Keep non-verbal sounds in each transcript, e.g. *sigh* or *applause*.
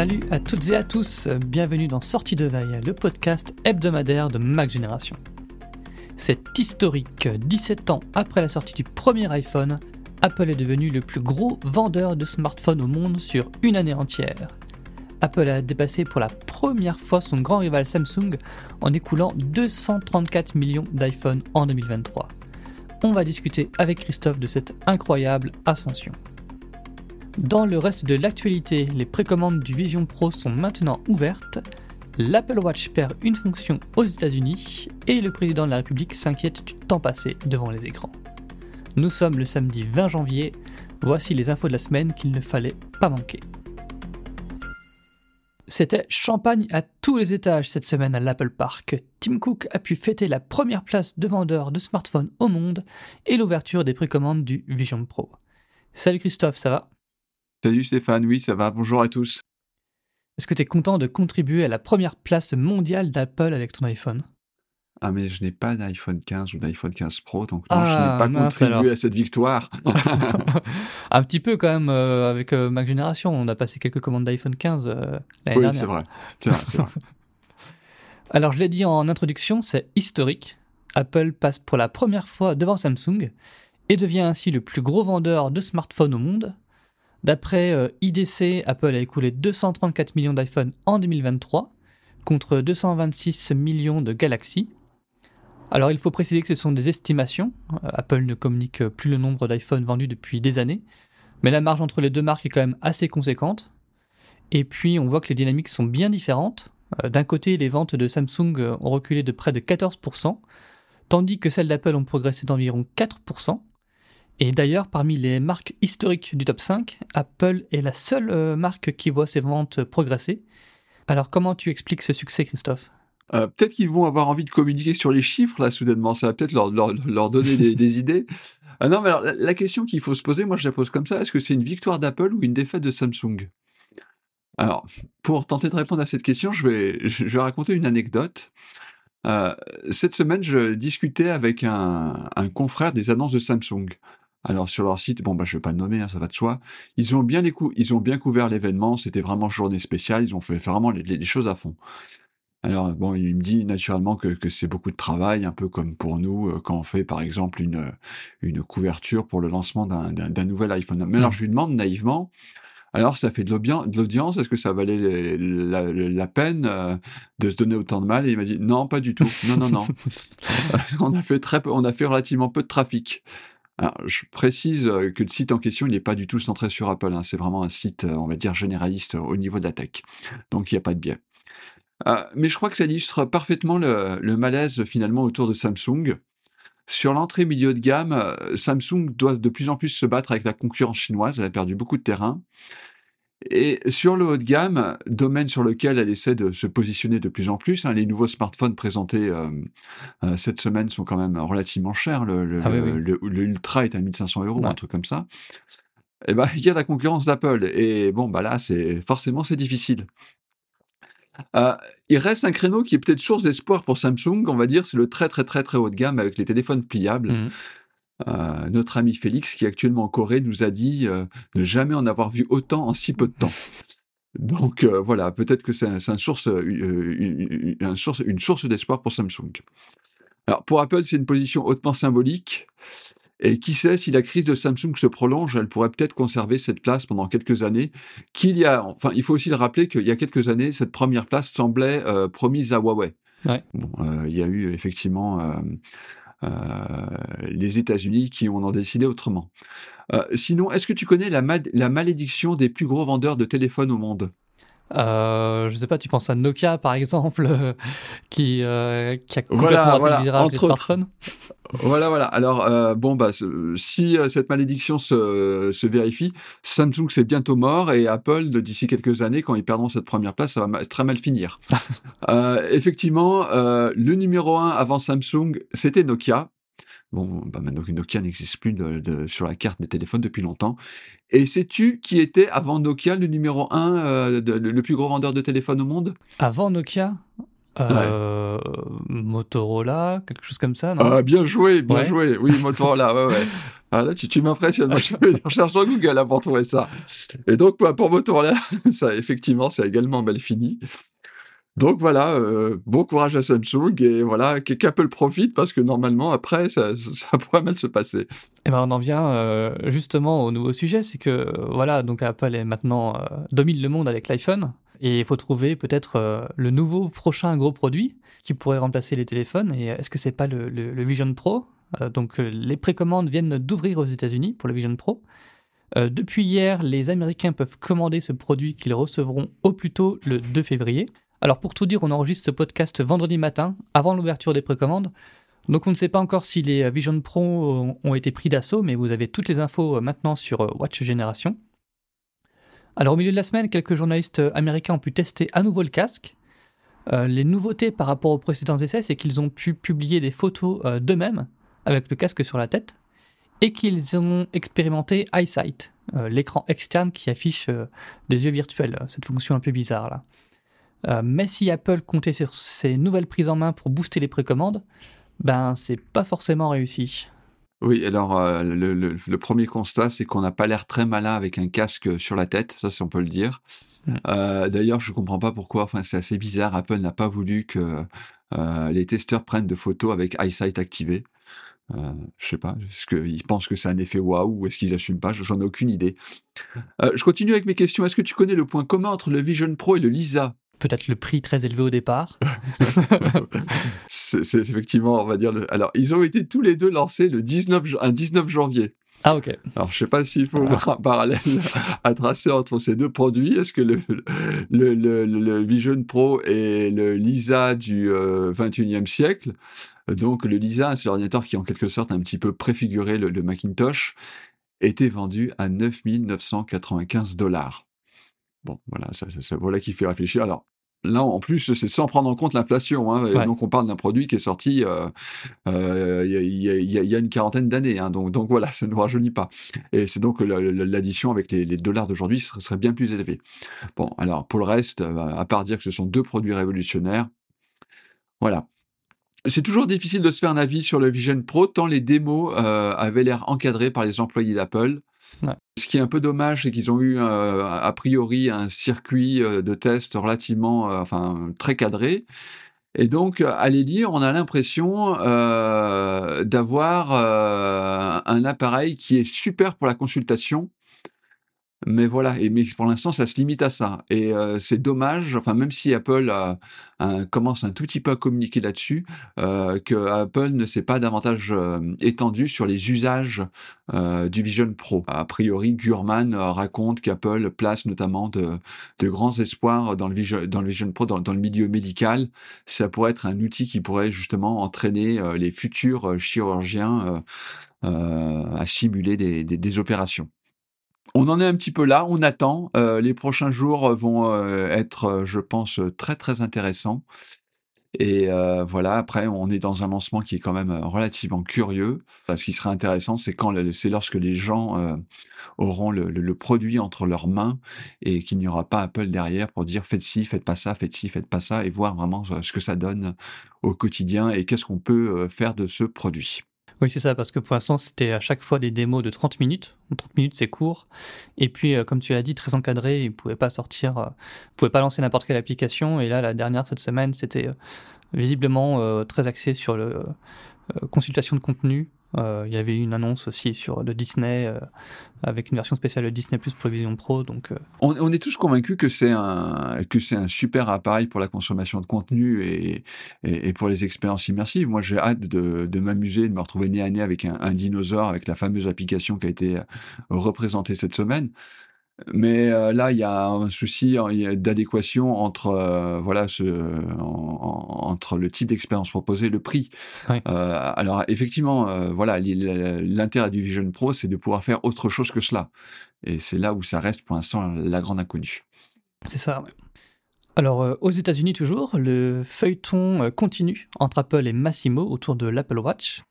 Salut à toutes et à tous, bienvenue dans Sortie de Veille, le podcast hebdomadaire de Mac Génération. C'est historique, 17 ans après la sortie du premier iPhone, Apple est devenu le plus gros vendeur de smartphones au monde sur une année entière. Apple a dépassé pour la première fois son grand rival Samsung en écoulant 234 millions d'iPhone en 2023. On va discuter avec Christophe de cette incroyable ascension. Dans le reste de l'actualité, les précommandes du Vision Pro sont maintenant ouvertes, l'Apple Watch perd une fonction aux États-Unis et le président de la République s'inquiète du temps passé devant les écrans. Nous sommes le samedi 20 janvier, voici les infos de la semaine qu'il ne fallait pas manquer. C'était champagne à tous les étages cette semaine à l'Apple Park. Tim Cook a pu fêter la première place de vendeur de smartphones au monde et l'ouverture des précommandes du Vision Pro. Salut Christophe, ça va? Salut Stéphane, oui, ça va, bonjour à tous. Est-ce que tu es content de contribuer à la première place mondiale d'Apple avec ton iPhone? Ah, mais je n'ai pas d'iPhone 15 ou d'iPhone 15 Pro, donc non, je n'ai ah, pas contribué à cette victoire. *laughs* un petit peu quand même euh, avec euh, Mac Génération. On a passé quelques commandes d'iPhone 15 euh, l'année oui, c'est vrai. C'est vrai, vrai. *laughs* Alors, je l'ai dit en introduction, c'est historique. Apple passe pour la première fois devant Samsung et devient ainsi le plus gros vendeur de smartphones au monde. D'après IDC, Apple a écoulé 234 millions d'iPhone en 2023 contre 226 millions de Galaxy. Alors il faut préciser que ce sont des estimations. Euh, Apple ne communique plus le nombre d'iPhone vendus depuis des années, mais la marge entre les deux marques est quand même assez conséquente. Et puis on voit que les dynamiques sont bien différentes. Euh, d'un côté, les ventes de Samsung euh, ont reculé de près de 14%, tandis que celles d'Apple ont progressé d'environ 4%. Et d'ailleurs, parmi les marques historiques du top 5, Apple est la seule marque qui voit ses ventes progresser. Alors comment tu expliques ce succès, Christophe? Euh, peut-être qu'ils vont avoir envie de communiquer sur les chiffres, là, soudainement. Ça va peut-être leur, leur, donner des, idées. Ah non, mais alors, la, question qu'il faut se poser, moi, je la pose comme ça. Est-ce que c'est une victoire d'Apple ou une défaite de Samsung? Alors, pour tenter de répondre à cette question, je vais, je vais raconter une anecdote. Euh, cette semaine, je discutais avec un, un, confrère des annonces de Samsung. Alors sur leur site, bon bah je vais pas le nommer, hein, ça va de soi. Ils ont bien ils ont bien couvert l'événement. C'était vraiment journée spéciale. Ils ont fait vraiment les, les choses à fond. Alors bon, il me dit naturellement que, que c'est beaucoup de travail, un peu comme pour nous euh, quand on fait par exemple une, une couverture pour le lancement d'un nouvel iPhone. Mais alors mmh. je lui demande naïvement, alors ça fait de l'audience, est-ce que ça valait la, peine euh, de se donner autant de mal? Et il m'a dit non, pas du tout. Non, non, non. *laughs* *laughs* on a fait très peu, on a fait relativement peu de trafic. Je précise euh, que le site en question, n'est pas du tout centré sur Apple. Hein. C'est vraiment un site, on va dire, généraliste au niveau de la tech. Donc, il n'y a pas de biais. Euh, mais je crois que ça illustre parfaitement le, malaise finalement autour de Samsung. Sur l'entrée milieu de gamme, euh, Samsung doit de plus en plus se battre avec la concurrence chinoise. Elle a perdu beaucoup de terrain. Et sur le haut de gamme, domaine sur lequel elle essaie de se positionner de plus en plus, hein, les nouveaux smartphones présentés euh, cette semaine sont quand même relativement chers. Le, le, ah Ultra est à 1500 euros, un truc comme ça. Et eh ben, il y a la concurrence d'Apple. Et bon, bah là, c'est forcément c'est difficile. Euh, il reste un créneau qui est peut-être source d'espoir pour Samsung, on va dire, c'est le très très très très haut de gamme avec les téléphones pliables. Mmh. Euh, notre ami Félix, qui est actuellement en Corée, nous a dit euh, ne jamais en avoir vu autant en si peu de temps. Donc voilà, peut-être que c'est un, source, une, source, une source d'espoir pour Samsung. Alors pour Apple, c'est une position hautement symbolique. Et qui sait, si la crise de Samsung se prolonge, elle pourrait peut-être conserver cette place pendant quelques années. Qu'il y a, enfin, il faut aussi le rappeler qu'il y a quelques années, cette première place semblait euh, promise à Huawei. Ouais. Bon, euh, il y a eu effectivement euh, euh les États-Unis qui ont en décidé autrement. Euh, sinon, est-ce que tu connais la malédiction des plus gros vendeurs de téléphones au monde? Euh, je sais pas, tu penses à Nokia par exemple, *laughs* qui, euh, qui a complètement voilà, voilà, les smartphones. Voilà, voilà. Alors, euh, bon, bah, si euh, cette malédiction se, se vérifie, Samsung c'est bientôt mort et Apple, d'ici quelques années, quand ils perdront cette première place, ça va très mal finir. *laughs* euh, effectivement, euh, le numéro un avant Samsung, c'était Nokia. Bon, bah maintenant que Nokia n'existe plus de, sur la carte des téléphones depuis longtemps. Et sais-tu qui était avant Nokia le numéro un, euh, le plus gros vendeur de téléphones au monde? Avant Nokia? Euh, Motorola, quelque chose comme ça, non? Ah, bien joué, bien Ouais. joué. Oui, Motorola, ouais, ouais. *laughs* Ah, là, tu, tu m'impressionnes. Je fais une recherche sur Google là, pour trouver ça. Et donc, pour Motorola, *laughs* ça, effectivement, c'est également mal fini. Donc voilà, euh, bon courage à Samsung et voilà, qu'Apple profite parce que normalement, après, ça, *laughs* pourrait mal se passer. Eh ben, on en vient euh, justement au nouveau sujet, c'est que euh, voilà, donc Apple est maintenant domine le monde avec l'iPhone et il faut trouver peut-être le nouveau prochain gros produit qui pourrait remplacer les téléphones. Et est-ce que c'est pas le, le- Vision Pro? Donc les précommandes viennent d'ouvrir aux États-Unis pour le Vision Pro. Depuis hier, les Américains peuvent commander ce produit qu'ils recevront au plus tôt le 2 février. Alors pour tout dire, on enregistre ce podcast vendredi matin, avant l'ouverture des précommandes. Donc on ne sait pas encore si les euh, Vision Pro ont- ont été pris d'assaut, mais vous avez toutes les infos euh, maintenant sur euh, Watch Génération. Alors au milieu de la semaine, quelques journalistes euh, américains ont pu tester à nouveau le casque. Euh, les nouveautés par rapport aux précédents essais, c'est qu'ils ont pu publier des photos euh, d'eux-mêmes avec le casque sur la tête et qu'ils ont expérimenté EyeSight, euh, l'écran externe qui affiche euh, des yeux virtuels, euh, cette fonction un peu bizarre là. Euh, mais si Apple comptait sur ces nouvelles prises en main pour booster les précommandes, ben c'est pas forcément réussi. Oui, alors euh, le, le- le premier constat, c'est qu'on n'a pas l'air très malin avec un casque sur la tête, ça, si on peut le dire. Mm. Euh, D'ailleurs, je comprends pas pourquoi. Enfin, c'est assez bizarre. Apple n'a pas voulu que les testeurs prennent de photos avec EyeSight activé. Euh, je sais pas. Est-ce qu'ils pensent que c'est un effet waouh ou est-ce qu'ils assument pas? J'en ai aucune idée. Euh, je continue avec mes questions. Est-ce que tu connais le point commun entre le Vision Pro et le Lisa? Peut-être le prix très élevé au départ. *laughs* C'est effectivement, on va dire. le- Alors, ils ont été tous les deux lancés le 19, jan- un 19 janvier. Ah ok. Alors, je sais pas s'il faut voir un parallèle *laughs* à tracer entre ces deux produits. Est-ce que le, le, le, le Vision Pro est le Lisa du euh, 21e siècle Donc, le Lisa, c'est l'ordinateur qui, en quelque sorte, a un petit peu préfiguré le, Macintosh, était vendu à 9 995 dollars. Bon, voilà, ça, ça- ça- voilà qui fait réfléchir. Alors, là, en plus, c'est sans prendre en compte l'inflation. Hein, Ouais. Donc, on parle d'un produit qui est sorti euh, euh, il y, a- il y une quarantaine d'années. Hein, donc, donc voilà, *laughs* ça ne nous rajeunit pas. Et c'est donc la- la- l'addition avec les, les dollars d'aujourd'hui serait, serait bien plus élevée. Bon, alors pour le reste, euh, à part dire que ce sont deux produits révolutionnaires, voilà. C'est toujours difficile de se faire un avis sur le Vision Pro tant les démos euh, avaient l'air encadrées par les employés d'Apple. Ouais. Qui est un peu dommage, c'est qu'ils ont eu euh, a priori un circuit euh, de test relativement, euh, enfin très cadré. Et donc, à les lire, on a l'impression euh, d'avoir euh, un appareil qui est super pour la consultation. Mais voilà, et pour l'instant, ça se limite à ça. Et euh, c'est dommage, enfin, même si Apple commence un tout petit peu à communiquer là-dessus, euh, que Apple ne s'est pas davantage euh, étendu sur les usages euh, du Vision Pro. A priori, Gurman euh, raconte qu'Apple place notamment de, grands espoirs dans le Vision, Pro, dans, le milieu médical. Ça pourrait être un outil qui pourrait justement entraîner les futurs chirurgiens à simuler des opérations. On en est un petit peu là, on attend. Euh, les prochains jours vont euh, être, euh, je pense, euh, très très intéressants. Et euh, voilà, après, on est dans un lancement qui est quand même euh, relativement curieux. Ce qui serait intéressant, c'est quand c'est lorsque les gens euh, auront le, le- produit entre leurs mains et qu'il n'y aura pas Apple derrière pour dire faites ci, faites pas ça, faites ci, faites pas ça, et voir vraiment euh, ce que ça donne au quotidien et qu'est-ce qu'on peut euh, faire de ce produit. Oui, c'est ça, parce que pour l'instant, c'était à chaque fois des démos de 30 minutes. 30 minutes, c'est court. Et puis, euh, comme tu l'as dit, très encadré, ils ne pouvaient pas sortir, euh, ils pouvaient pas lancer n'importe quelle application. Et là, la dernière, cette semaine, c'était euh, visiblement euh, très axé sur le consultation de contenu. Euh, Il y avait une annonce aussi sur de Disney, euh, avec une version spéciale de Disney Plus pour Vision Pro. Donc, euh, On, on est tous convaincus que c'est un que c'est un super appareil pour la consommation de contenu et, et, et pour les expériences immersives. Moi, j'ai hâte de, de m'amuser, de me retrouver nez à nez avec un, un dinosaure, avec la fameuse application qui a été représentée cette semaine. Mais euh, là, il y a un souci hein, d'adéquation entre euh, voilà ce en- en- entre le type d'expérience proposée et le prix. Euh, alors effectivement, voilà l'intérêt du Vision Pro, c'est de pouvoir faire autre chose que cela. Et c'est là où ça reste pour l'instant la grande inconnue. C'est ça, ouais. Alors, aux États-Unis toujours, le feuilleton continue entre Apple et Massimo autour de l'Apple Watch.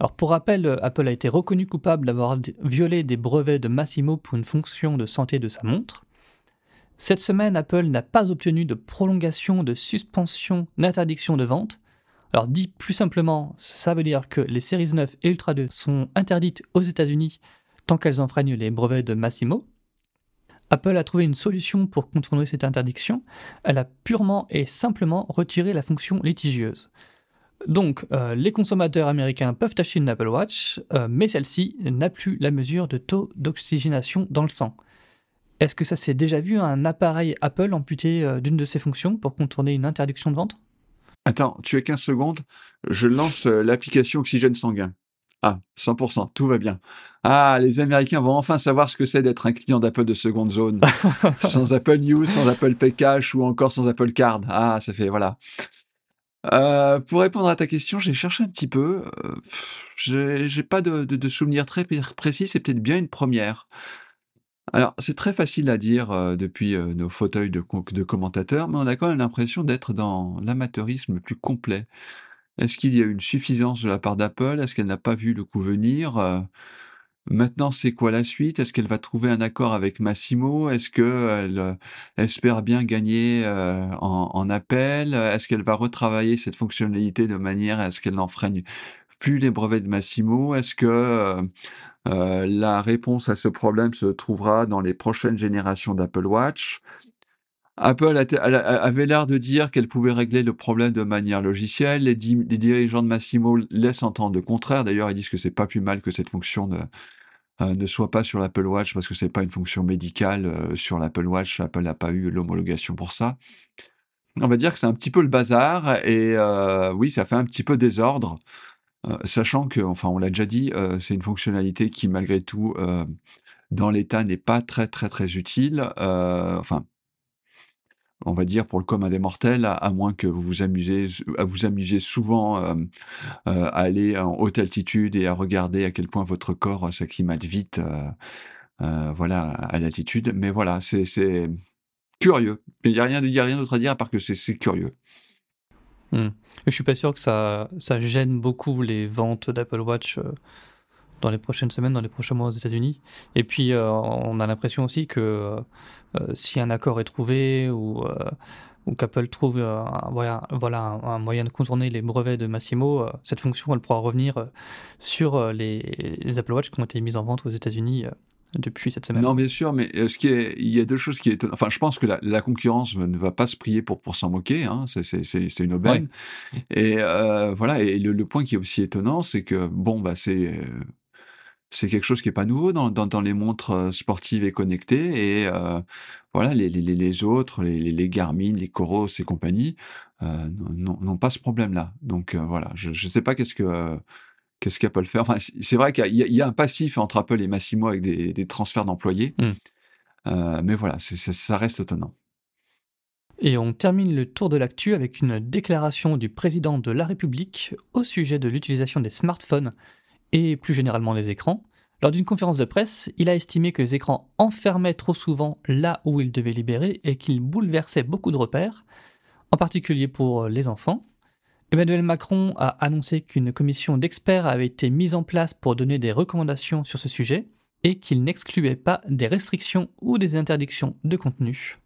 Alors, pour rappel, euh, Apple a été reconnu coupable d'avoir violé des brevets de Massimo pour une fonction de santé de sa montre. Cette semaine, Apple n'a pas obtenu de prolongation, de suspension, d'interdiction de vente. Alors dit plus simplement, ça veut dire que les séries 9 et Ultra 2 sont interdites aux États-Unis tant qu'elles enfreignent les brevets de Massimo. Apple a trouvé une solution pour contourner cette interdiction. Elle a purement et simplement retiré la fonction litigieuse. Donc, euh, les consommateurs américains peuvent acheter une Apple Watch, euh, mais celle-ci n'a plus la mesure de taux d'oxygénation dans le sang. Est-ce que ça s'est déjà vu un appareil Apple amputé euh, d'une de ses fonctions pour contourner une interdiction de vente? Attends, tu as 15 secondes, je lance l'application Oxygène sanguin. Ah, 100%, tout va bien. Ah, les Américains vont enfin savoir ce que c'est d'être un client d'Apple de seconde zone. *laughs* sans Apple News, sans Apple Pay Cash ou encore sans Apple Card. Ah, ça fait, voilà. Euh, pour répondre à ta question, j'ai cherché un petit peu. Euh, j'ai pas de, de, souvenir très précis, c'est peut-être bien une première. Alors, c'est très facile à dire euh, depuis nos fauteuils de, de commentateurs, mais on a quand même l'impression d'être dans l'amateurisme le plus complet. Est-ce qu'il y a une suffisance de la part d'Apple? Est-ce qu'elle n'a pas vu le coup venir? Maintenant, c'est quoi la suite? Est-ce qu'elle va trouver un accord avec Massimo? Est-ce qu'elle euh, espère bien gagner euh, en, appel? Est-ce qu'elle va retravailler cette fonctionnalité de manière à ce qu'elle n'enfreigne plus les brevets de Massimo? Est-ce que euh, la réponse à ce problème se trouvera dans les prochaines générations d'Apple Watch? Apple avait l'air de dire qu'elle pouvait régler le problème de manière logicielle. Les, dirigeants de Massimo laissent entendre le contraire. D'ailleurs, ils disent que c'est pas plus mal que cette fonction de, euh, ne soit pas sur l'Apple Watch parce que c'est pas une fonction médicale euh, sur l'Apple Watch. Apple n'a pas eu l'homologation pour ça. On va dire que c'est un petit peu le bazar et euh, oui, ça fait un petit peu désordre, sachant que, enfin, on l'a déjà dit, c'est une fonctionnalité qui malgré tout, dans l'état, n'est pas très très très utile. enfin, on va dire pour le commun des mortels, à, moins que vous vous amusez, à vous souvent euh, euh, à aller en haute altitude et à regarder à quel point votre corps s'acclimate vite, euh, voilà, à l'altitude. Mais voilà, c'est curieux. Il n'y a rien, rien d'autre à dire à part que c'est curieux. Hmm. Je suis pas sûr que ça, ça gêne beaucoup les ventes d'Apple Watch dans les prochaines semaines, dans les prochains mois aux États-Unis. Et puis, on a l'impression aussi que euh, si un accord est trouvé ou, euh, ou qu'Apple trouve euh, un, voilà, voilà, un, moyen de contourner les brevets de Massimo, cette fonction elle pourra revenir sur les, Apple Watch qui ont été mises en vente aux États-Unis depuis cette semaine. Non, bien sûr, mais ce qui est, il y a deux choses qui étonnent. Enfin, je pense que la, concurrence ne va pas se prier pour, pour s'en moquer. Hein, c'est une aubaine. Et voilà. Et le, le, point qui est aussi étonnant, c'est que bon, bah, c'est c'est quelque chose qui est pas nouveau dans, dans, dans les montres euh, sportives et connectées. Et euh, voilà, les, les, les, autres, les, les Garmin, les Coros et compagnie, euh, n'ont pas ce problème-là. Donc euh, voilà, je ne sais pas qu'est-ce que qu'est-ce qu'Apple fait. Enfin, c'est vrai qu'il y, y, a un passif entre Apple et Massimo avec des, des transferts d'employés. Euh, mais voilà, c ça reste étonnant. Et on termine le tour de l'actu avec une déclaration du président de la République au sujet de l'utilisation des smartphones et plus généralement les écrans. Lors d'une conférence de presse, il a estimé que les écrans enfermaient trop souvent là où ils devaient libérer et qu'ils bouleversaient beaucoup de repères, en particulier pour les enfants. Emmanuel Macron a annoncé qu'une commission d'experts avait été mise en place pour donner des recommandations sur ce sujet et qu'il n'excluait pas des restrictions ou des interdictions de contenu.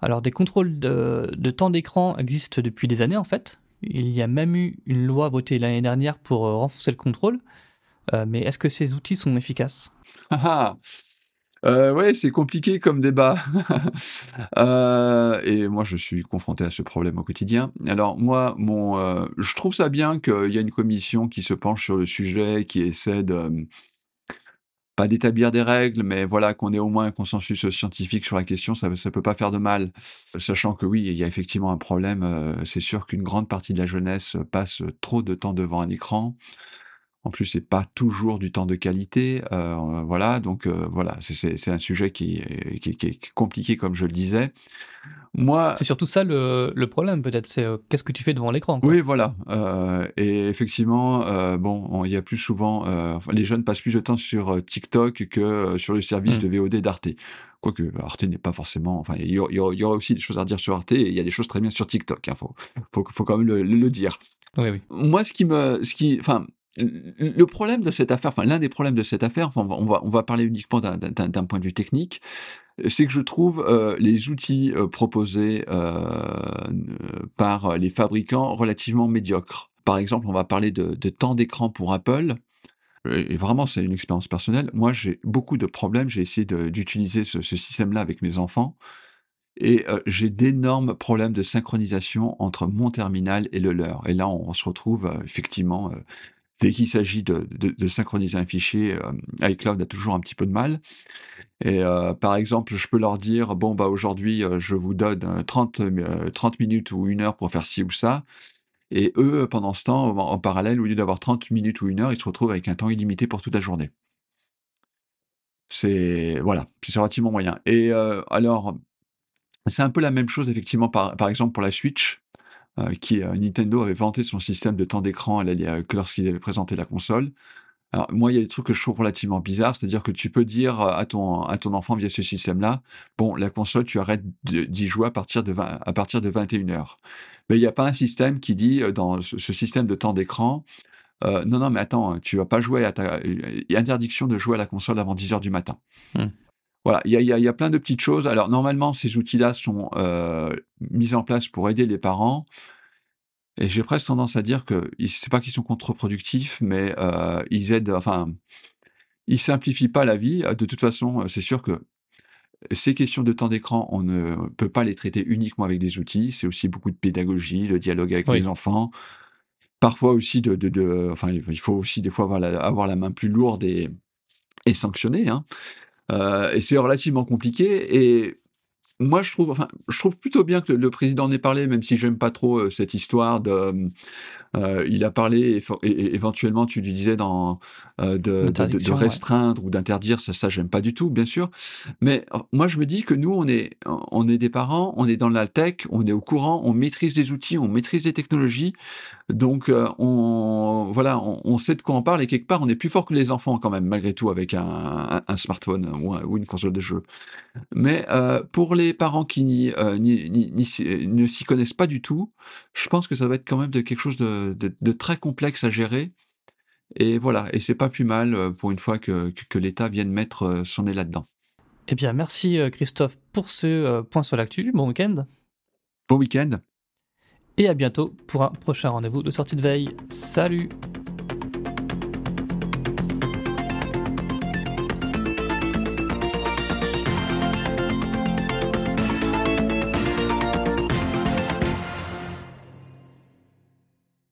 Alors des contrôles de, de temps d'écran existent depuis des années en fait. Il y a même eu une loi votée l'année dernière pour renforcer le contrôle, euh, mais est-ce que ces outils sont efficaces? Ah, ah. euh, Ouais, c'est compliqué comme débat. *laughs* euh, et moi, je suis confronté à ce problème au quotidien. Alors moi, mon, euh, je trouve ça bien qu'il y a une commission qui se penche sur le sujet, qui essaie de pas d'établir des règles, mais voilà qu'on ait au moins un consensus scientifique sur la question, ça ne peut pas faire de mal. Sachant que oui, il y a effectivement un problème. Euh, c'est sûr qu'une grande partie de la jeunesse passe trop de temps devant un écran. En plus, c'est pas toujours du temps de qualité, euh, voilà. Donc euh, voilà, c'est un sujet qui, qui, est compliqué, comme je le disais. Moi, c'est surtout ça le, le problème, peut-être. C'est euh, qu'est-ce que tu fais devant l'écran. Oui, voilà. Euh, et effectivement, euh, bon, il y a plus souvent, les jeunes passent plus de temps sur TikTok que sur le service mmh. de VOD d'Arte. Quoique Arte n'est pas forcément. Enfin, il y, aura aussi des choses à dire sur Arte. Et il y a des choses très bien sur TikTok. Il hein, faut, faut, faut, quand même le, le dire. Oui, oui. Moi, ce qui me, ce qui, enfin, le problème de cette affaire, enfin l'un des problèmes de cette affaire, enfin, on va on va parler uniquement d'un point de vue technique, c'est que je trouve euh, les outils euh, proposés euh, par les fabricants relativement médiocres. Par exemple, on va parler de, de temps d'écran pour Apple. Et vraiment, c'est une expérience personnelle. Moi, j'ai beaucoup de problèmes. J'ai essayé d'utiliser ce, ce système-là avec mes enfants. Et euh, j'ai d'énormes problèmes de synchronisation entre mon terminal et le leur. Et là, on, on se retrouve euh, effectivement, euh, dès qu'il s'agit de, synchroniser un fichier, euh, iCloud a toujours un petit peu de mal. Et euh, par exemple, je peux leur dire, bon, bah aujourd'hui, euh, je vous donne 30, 30 minutes ou une heure pour faire ci ou ça. Et eux, pendant ce temps, en, parallèle, au lieu d'avoir 30 minutes ou une heure, ils se retrouvent avec un temps illimité pour toute la journée. C'est voilà, c'est relativement moyen. Et alors, c'est un peu la même chose, effectivement, par, par exemple, pour la Switch, qui euh, Nintendo avait vanté son système de temps d'écran lorsqu'il avait présenté la console. Alors, moi, il y a des trucs que je trouve relativement bizarres, c'est-à-dire que tu peux dire à ton, à ton enfant via ce système-là, bon, la console, tu arrêtes d'y jouer à partir de, 20, à partir de 21h. Mais il n'y a pas un système qui dit, euh, dans ce, système de temps d'écran, euh, non, non, mais attends, tu vas pas jouer à ta... Interdiction de jouer à la console avant 10h du matin. Hmm. Voilà, il y a, y, a, y a, plein de petites choses. Alors normalement, ces outils-là sont euh, mis en place pour aider les parents. Et j'ai presque tendance à dire que c'est pas qu'ils sont contre-productifs, mais euh, ils aident. Enfin, ils simplifient pas la vie. De toute façon, c'est sûr que ces questions de temps d'écran, on ne peut pas les traiter uniquement avec des outils. C'est aussi beaucoup de pédagogie, le dialogue avec oui. les enfants. Parfois aussi de, de, de, enfin, il faut aussi des fois avoir la, avoir la main plus lourde et, et sanctionner. Hein. Euh, et c'est relativement compliqué. Et moi, je trouve, enfin, je trouve plutôt bien que le président en ait parlé, même si j'aime pas trop euh, cette histoire de. Euh, il a parlé, et, et, éventuellement, tu lui disais dans, euh, de, de, de, restreindre ouais. ou d'interdire, ça, ça j'aime pas du tout, bien sûr. Mais moi, je me dis que nous, on est, on est des parents, on est dans la tech, on est au courant, on maîtrise des outils, on maîtrise des technologies. Donc, euh, on, voilà, on, on, sait de quoi on parle et quelque part, on est plus fort que les enfants quand même, malgré tout, avec un, un, un smartphone ou, un, ou, une console de jeu. Mais pour les parents qui n'y, ne s'y connaissent pas du tout, je pense que ça va être quand même de quelque chose de de, de, très complexe à gérer. Et voilà, et c'est pas plus mal euh, pour une fois que, que, que l'État vienne mettre euh, son nez là-dedans. Eh bien, merci euh, Christophe pour ce point sur l'actu. Bon week-end. Bon week-end. Et à bientôt pour un prochain rendez-vous de sortie de veille. Salut